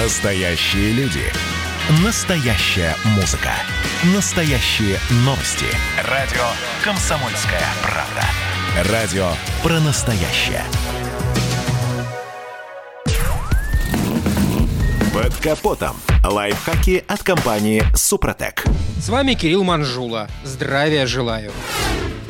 Настоящие люди. Настоящая музыка. Настоящие новости. Радио «Комсомольская правда». Радио про настоящее. Под капотом. Лайфхаки от компании «Супротек». С вами Кирилл Манжула. Здравия желаю.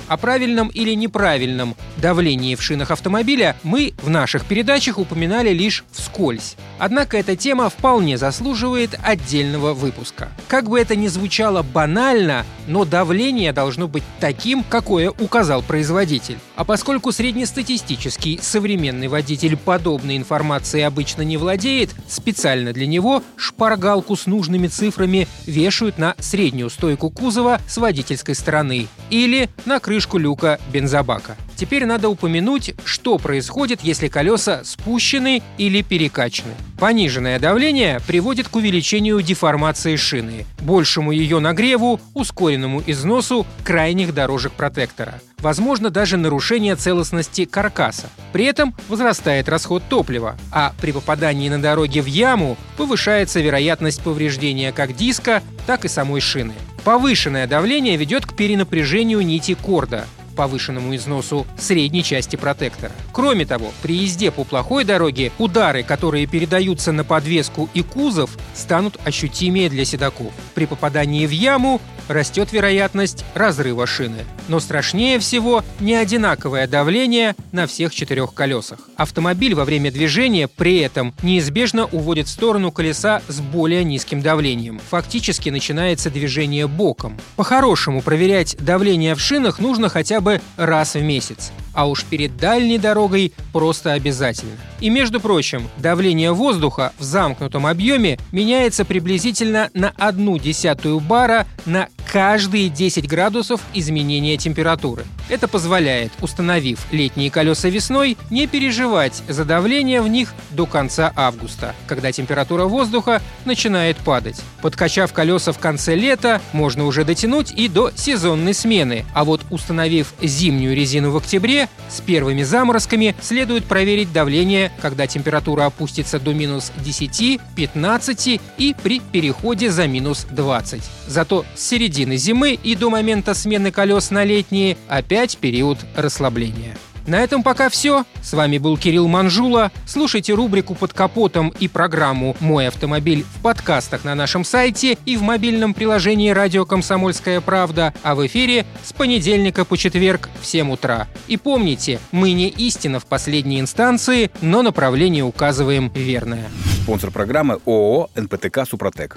О правильном или неправильном давлении в шинах автомобиля мы в наших передачах упоминали лишь вскользь. Однако эта тема вполне заслуживает отдельного выпуска. Как бы это ни звучало банально, но давление должно быть таким, какое указал производитель. А поскольку среднестатистический современный водитель подобной информацией обычно не владеет, специально для него шпаргалку с нужными цифрами вешают на среднюю стойку кузова с водительской стороны или на крышку люка бензобака. Теперь надо упомянуть, что происходит, если колеса спущены или перекачаны. Пониженное давление приводит к увеличению деформации шины, большему ее нагреву, ускоренному износу крайних дорожек протектора. Возможно даже нарушение целостности каркаса. При этом возрастает расход топлива, а при попадании на дороге в яму повышается вероятность повреждения как диска, так и самой шины. Повышенное давление ведет к перенапряжению нити корда, повышенному износу средней части протектора. Кроме того, при езде по плохой дороге удары, которые передаются на подвеску и кузов, станут ощутимее для седаков. При попадании в яму растет вероятность разрыва шины. Но страшнее всего неодинаковое давление на всех четырех колесах. Автомобиль во время движения при этом неизбежно уводит в сторону колеса с более низким давлением. Фактически начинается движение боком. По-хорошему проверять давление в шинах нужно хотя бы раз в месяц а уж перед дальней дорогой просто обязательно. И между прочим, давление воздуха в замкнутом объеме меняется приблизительно на одну десятую бара на каждые 10 градусов изменения температуры. Это позволяет, установив летние колеса весной, не переживать за давление в них до конца августа, когда температура воздуха начинает падать. Подкачав колеса в конце лета, можно уже дотянуть и до сезонной смены, а вот установив зимнюю резину в октябре, с первыми заморозками следует проверить давление, когда температура опустится до минус 10, 15 и при переходе за минус 20. Зато с середины зимы и до момента смены колес на летние опять период расслабления. На этом пока все. С вами был Кирилл Манжула. Слушайте рубрику «Под капотом» и программу «Мой автомобиль» в подкастах на нашем сайте и в мобильном приложении «Радио Комсомольская правда», а в эфире с понедельника по четверг в 7 утра. И помните, мы не истина в последней инстанции, но направление указываем верное. Спонсор программы ООО «НПТК Супротек».